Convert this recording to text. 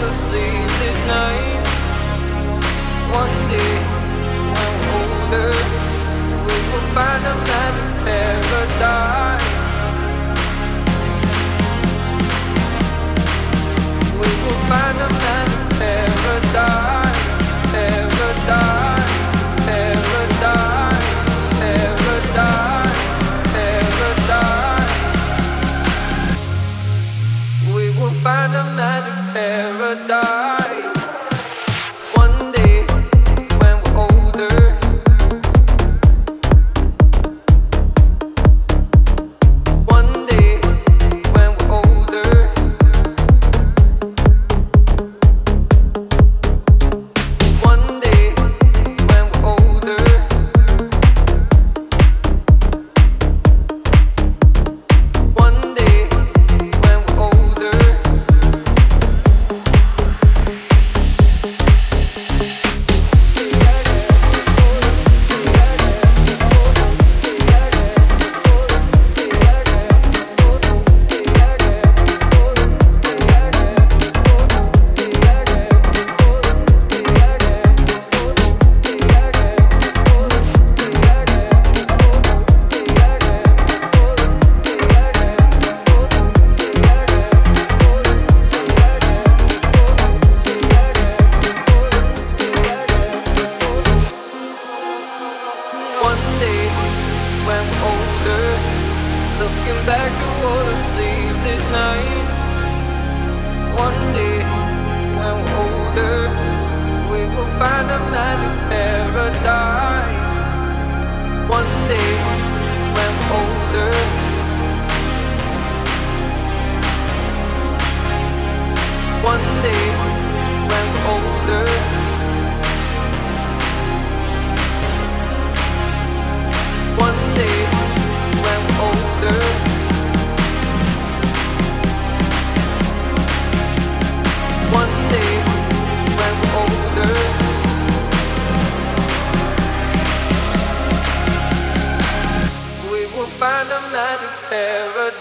this night. One day, when older, we will find. Paradise. One day when we're older, looking back to all the sleepless nights. One day when we're older, we will find a magic paradise. One day when we're older. One day We will find a magic paradise.